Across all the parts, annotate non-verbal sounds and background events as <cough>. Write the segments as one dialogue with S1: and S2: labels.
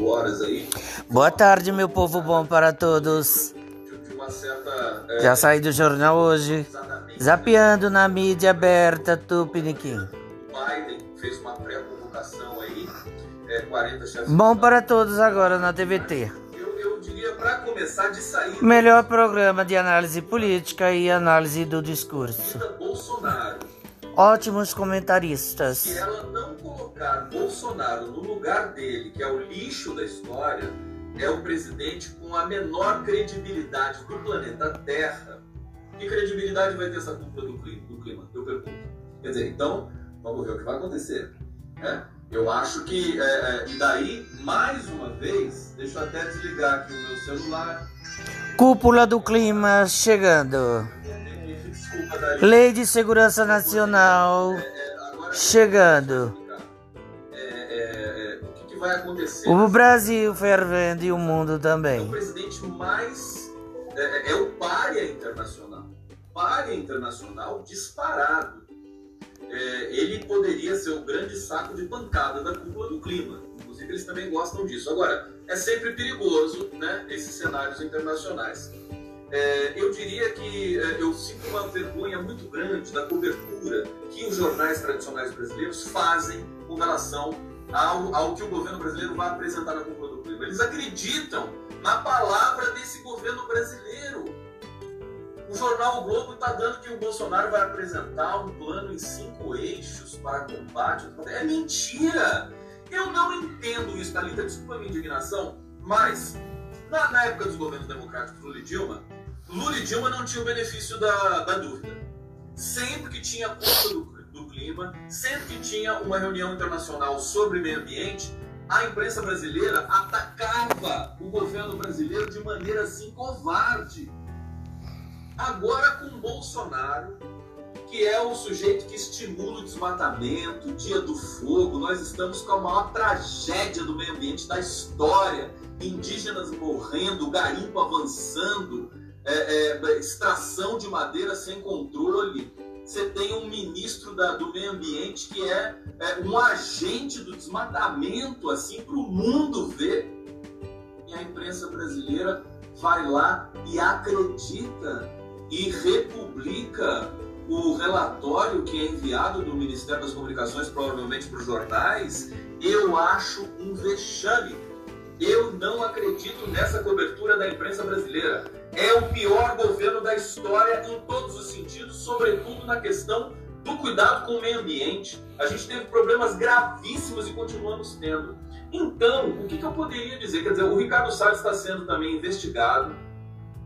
S1: 48 horas aí.
S2: Boa tarde, meu povo bom para todos.
S1: Certa. é,
S2: Já saí do jornal hoje, zapeando na mídia aberta Tupiniquim.
S1: Biden fez uma pré-convocação aí, é, 40 chefes.
S2: Bom para todos agora na TVT.
S1: Eu, eu diria, para começar de sair,
S2: Melhor programa de análise política e análise do discurso.
S1: Bolsonaro.
S2: Ótimos comentaristas.
S1: Colocar Bolsonaro no lugar dele, que é o lixo da história, é o presidente com a menor credibilidade do planeta Terra. Que credibilidade vai ter essa cúpula do clima? do clima? Eu pergunto. Quer dizer, então, vamos ver o que vai acontecer. né? Eu acho que. é, é, e daí, mais uma vez, deixa eu até desligar aqui o meu celular.
S2: Cúpula do clima chegando.
S1: Desculpa.
S2: Lei de Segurança Nacional
S1: Agora,
S2: chegando.
S1: Vai acontecer?
S2: O Brasil fervendo e o mundo
S1: É o
S2: também.
S1: presidente mais. É, é o párea internacional. Párea internacional disparado. É, ele poderia ser o grande saco de pancada da cúpula do clima. Inclusive, eles também gostam disso. Agora, é sempre perigoso né, esses cenários internacionais. É, eu diria que é, eu sinto uma vergonha muito grande da cobertura que os jornais tradicionais brasileiros fazem com relação ao, ao que o governo brasileiro vai apresentar na cúpula do clima. Eles acreditam na palavra desse governo brasileiro. O jornal o Globo está dando que o Bolsonaro vai apresentar um plano em cinco eixos para combate. É mentira! Eu não entendo isso, Thalita. Desculpa a minha indignação, mas na, na época dos governos democráticos Lula e Dilma, Lula e Dilma não tinham o benefício da, da dúvida. Sempre que tinha do, do clima, sempre que tinha uma reunião internacional sobre meio ambiente, a imprensa brasileira atacava o governo brasileiro de maneira assim covarde. Agora com Bolsonaro, que é o sujeito que estimula o desmatamento, o dia do fogo, nós estamos com a maior tragédia do meio ambiente da história. Indígenas morrendo, garimpo avançando, é, é, extração de madeira sem controle. Você tem um ministro da- do meio ambiente que é, é, um agente do desmatamento, assim, para o mundo ver. E a imprensa brasileira vai lá e acredita e republica o relatório que é enviado do Ministério das Comunicações, provavelmente para os jornais, eu acho um vexame. Eu não acredito nessa cobertura da imprensa brasileira. É o pior governo da história em todos os sentidos, sobretudo na questão do cuidado com o meio ambiente. A gente teve problemas gravíssimos e continuamos tendo. Então, o que, que eu poderia dizer? Quer dizer, o Ricardo Salles está sendo também investigado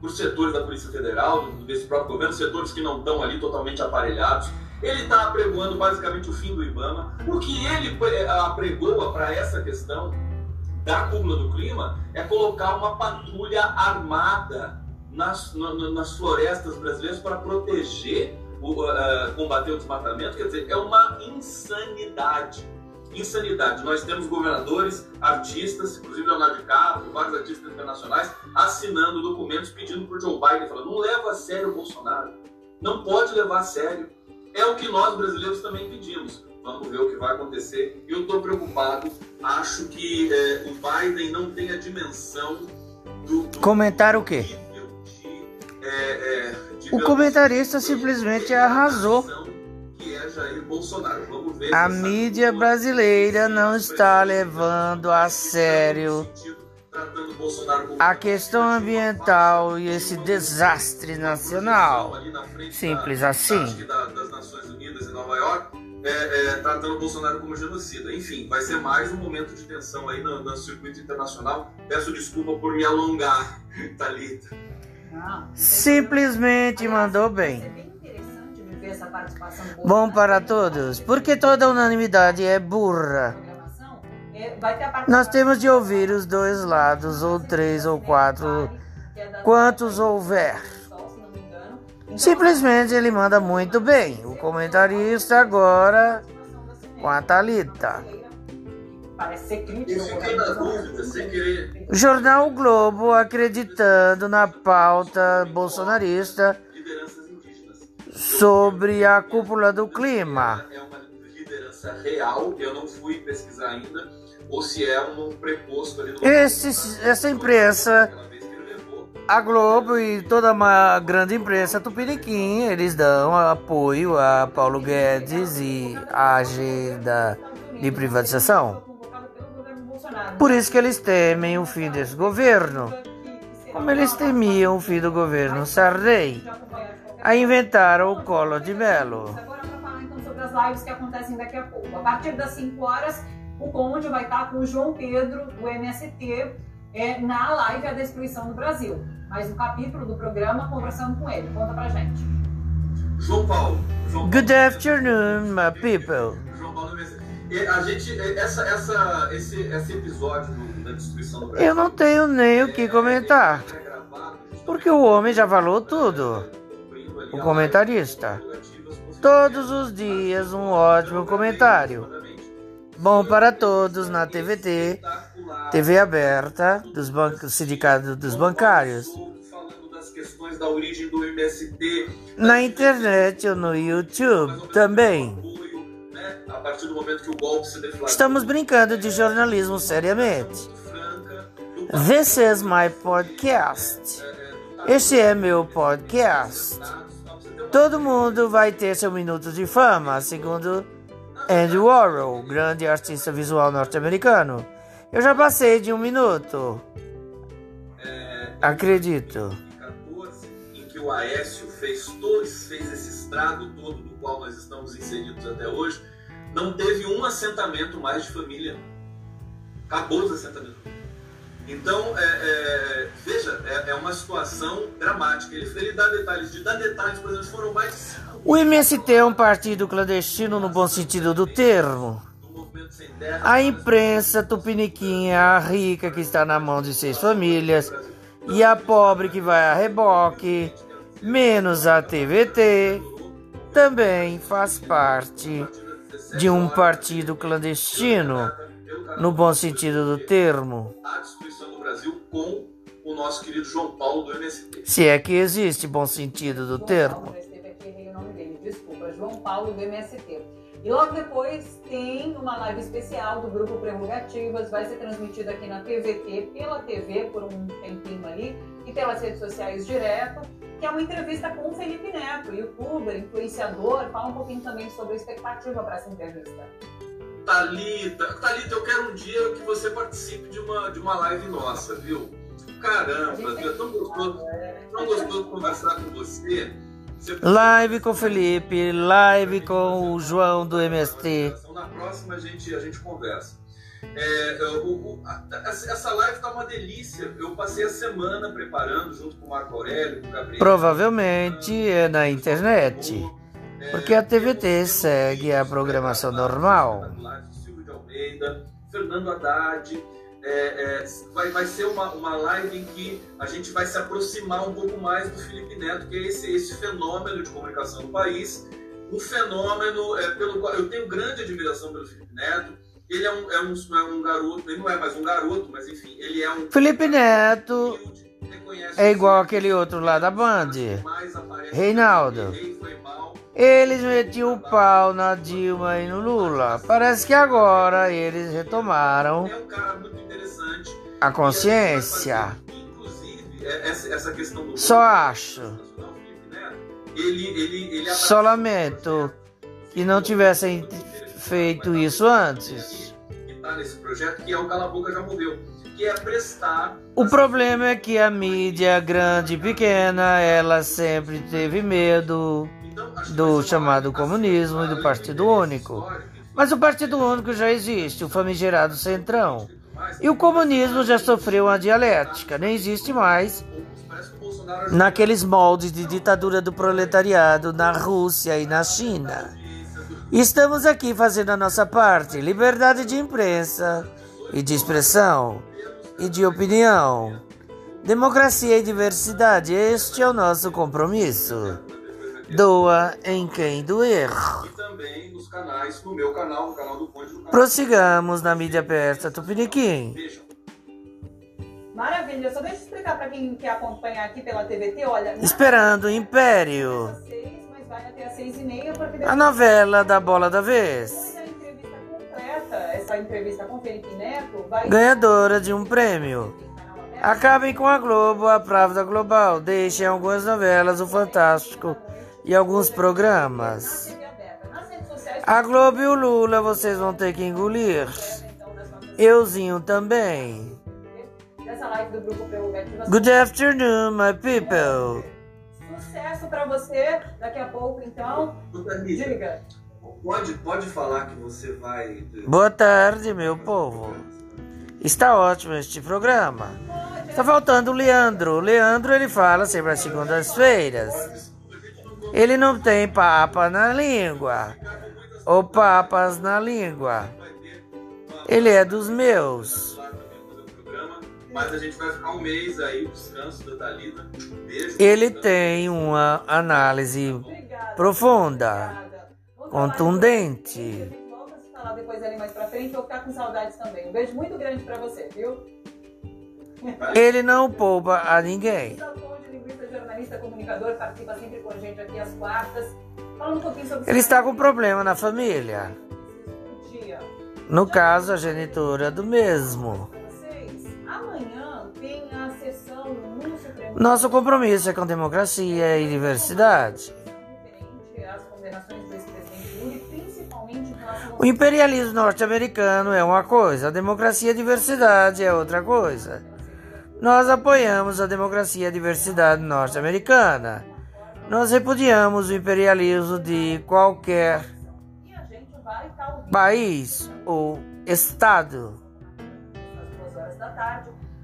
S1: por setores da Polícia Federal, desse próprio governo, setores que não estão ali totalmente aparelhados. Ele está apregoando basicamente o fim do IBAMA. O que ele pre- apregoa para essa questão da cúpula do clima é colocar uma patrulha armada nas, na- na- nas florestas brasileiras para proteger, o, ah, combater o desmatamento. Quer dizer, é uma insanidade. Insanidade. Nós temos governadores, artistas, inclusive Leonardo DiCaprio, vários artistas internacionais, assinando documentos pedindo para o Joe Biden, falando, não leva a sério o Bolsonaro. Não pode levar a sério. É o que nós brasileiros também pedimos. Vamos ver o que vai acontecer. Eu estou preocupado. Acho que eh, o Biden não tem a dimensão do, do
S2: Comentar o quê?
S1: de, eh, eh,
S2: O comentarista simplesmente arrasou.
S1: É
S2: A mídia brasileira não está levando a sério a questão ambiental e esse desastre nacional. Simples assim.
S1: É, é, tratando o Bolsonaro como genocida. Enfim, vai ser mais um momento de tensão aí no, no circuito internacional. Peço desculpa por me alongar, <laughs> Thalita.
S3: Não,
S2: Simplesmente mandou bem.
S3: bem
S2: Bom para todos, porque toda unanimidade é burra.
S3: É,
S2: Nós temos de ouvir os dois lados, ou três ou quatro, quantos houver. Simplesmente ele manda muito bem. O comentarista agora com a Thalita.
S1: Sem querer,
S2: Jornal Globo acreditando na pauta bolsonarista sobre a cúpula do clima.
S1: É uma liderança real, eu não fui pesquisar ainda, ou se é um preposto ali no.
S2: Esse, essa imprensa, a Globo e toda uma grande imprensa tupiniquim, eles dão apoio a Paulo Guedes e a agenda de privatização. Por isso que eles temem o fim desse governo, como eles temiam o fim do governo Sarney. Aí inventaram o Collor de Mello.
S3: Agora para falar então sobre as lives que acontecem daqui a pouco. A partir das 5 horas, o Conde vai estar com o João Pedro, do MST, é, na live A Destruição do Brasil. Mais um capítulo do programa conversando com ele. Conta pra gente.
S1: João Paulo. João
S2: Good
S1: Paulo.
S2: afternoon, my people.
S1: João Paulo a gente, essa, essa, esse, esse episódio do- da destruição do Brasil.
S2: Eu não tenho nem o que comentar,
S1: é gravado justamente
S2: porque o homem já falou tudo. O comentarista. Todos os dias um ótimo comentário. Bom para todos na TVT. TV aberta dos bancos, sindicato dos bancários,
S1: do MST.
S2: na internet ou no YouTube também.
S1: apoio, né.
S2: Estamos brincando de jornalismo seriamente. This is my podcast. Este é meu podcast. Todo mundo vai ter seu minuto de fama, segundo Andy Warhol, grande artista visual norte-americano. Eu já passei de um minuto. Acredito.
S1: 2014, em que o Aécio fez, todo, fez esse estrago todo do qual nós estamos inseridos até hoje, não teve um assentamento mais de família. Acabou os assentamentos. Então, é, é, veja, é, é uma situação dramática. Ele, ele dá detalhes, de dar detalhes, por exemplo, foram mais
S2: O MST é um partido clandestino no bom sentido do termo. A imprensa tupiniquinha, a rica que está na mão de seis famílias, e a pobre que vai a reboque, menos a TVT, também faz parte de um partido clandestino, no bom sentido do termo.
S1: A destruição do Brasil com o nosso querido João Paulo do MST.
S2: Se é que existe bom sentido do
S3: João
S2: termo.
S3: Paulo, já esteve aqui, errei o nome dele, desculpa. João Paulo do MST. E logo depois tem uma live especial do Grupo Prerrogativas, vai ser transmitida aqui na TVT, pela TV por um tempinho ali, e pelas redes sociais direto, que é uma entrevista com o Felipe Neto, youtuber, influenciador, fala um pouquinho também sobre a expectativa para essa entrevista.
S1: Thalita, Thalita, eu quero um dia que você participe de uma, de uma live nossa, viu? Caramba, viu? é tão gostoso, tão gostoso conversar com você.
S2: Live com o Felipe, live com o João do MST.
S1: Então, na próxima a gente, a gente conversa. É, o- o- a- essa live tá uma delícia. Eu passei a semana preparando junto com o Marco Aurélio, com o Gabriel.
S2: Provavelmente é na internet.
S1: É,
S2: Porque a TVT segue a programação normal.
S1: Silvio de Almeida, Fernando Haddad. É, é, vai, vai ser uma, uma live em que a gente vai se aproximar um pouco mais do Felipe Neto, que é esse, esse fenômeno de comunicação no país. Um fenômeno é, pelo qual eu tenho grande admiração pelo Felipe Neto. Ele é um, é, um, é um garoto, ele não é mais um garoto, mas enfim, ele é um.
S2: Felipe Neto é igual aquele outro lá da Band. Reinaldo. Eles metiam o pau na Dilma e no Lula. Parece que agora eles retomaram
S1: É um cara muito.
S2: A consciência.
S1: É-.
S2: Só acho. Só lamento que não tivessem feito isso antes.
S1: Tá é o é
S2: problema é que a mídia grande e pequena, ela sempre teve medo
S1: Então,
S2: do chamado comunismo e do Partido Único. Mas o Partido Único já existe, o famigerado Centrão. E o comunismo já sofreu uma dialética, nem existe mais naqueles moldes de ditadura do proletariado na Rússia e na China. Estamos aqui fazendo a nossa parte, liberdade de imprensa e de expressão e de opinião. Democracia e diversidade, este é o nosso compromisso. Doa em quem doer.
S1: E também nos canais, no meu canal, no canal do Conde, no canal
S2: Prossigamos na mídia persa Tupiniquim.
S1: Vejam.
S3: Maravilha, só deixa eu explicar para quem quer acompanhar aqui pela TVT, olha...
S2: Esperando o Império.
S3: às mas vai até às seis e meia, porque
S2: A novela da bola da vez.
S3: Depois da entrevista essa entrevista com Felipe Neto vai.
S2: Ganhadora de um prêmio. Acabem com a Globo, a Pravda Global. Deixem algumas novelas, o Fantástico e alguns programas. A Globo e o Lula vocês vão ter que engolir. Euzinho também. Good afternoon, my people.
S3: Sucesso para você daqui a pouco, então. Diga.
S1: Pode, pode falar que você vai.
S2: Boa tarde, meu povo. Está ótimo este programa. Está faltando o Leandro. O Leandro ele fala sempre às segundas-feiras. Ele não tem papa na língua. Ou papas na língua. Ele é dos meus.
S1: Mas a gente vai ficar um mês aí, o descanso da Thalita.
S2: Ele tem uma análise profunda contundente.
S3: Volta a se falar depois ali mais pra frente, vou ficar com saudades também. Um beijo muito grande pra você, viu?
S2: Ele não poupa a ninguém.
S3: Jornalista, comunicador, participa sempre com a gente aqui às quartas. Fala um pouquinho sobre
S2: Ele está com problema na família. No caso, a genitora do mesmo. Nosso compromisso é com democracia e diversidade. O imperialismo norte-americano é uma coisa, a democracia e a diversidade é outra coisa. Nós apoiamos a democracia e a diversidade norte-americana. Nós repudiamos o imperialismo de qualquer país ou estado.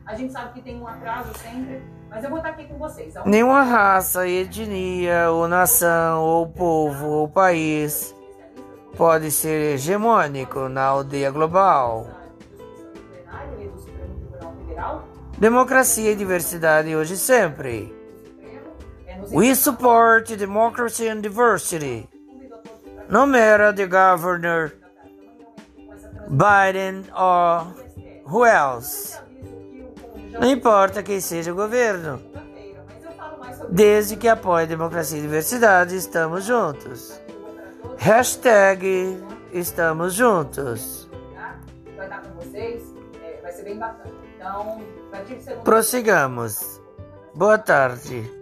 S3: A gente sabe que tem um atraso sempre, mas eu vou estar aqui com vocês.
S2: Nenhuma raça, etnia, ou nação, ou povo, ou país pode ser hegemônico na aldeia global. Democracia e diversidade hoje e sempre. We support democracy and diversity. No matter the governor, Biden or who else. Não importa quem seja o governo. Desde que apoie democracia e diversidade, estamos juntos. Hashtag estamos juntos.
S3: Vai estar com vocês, é, vai ser bem bacana. Então,
S2: Prossigamos. Boa tarde.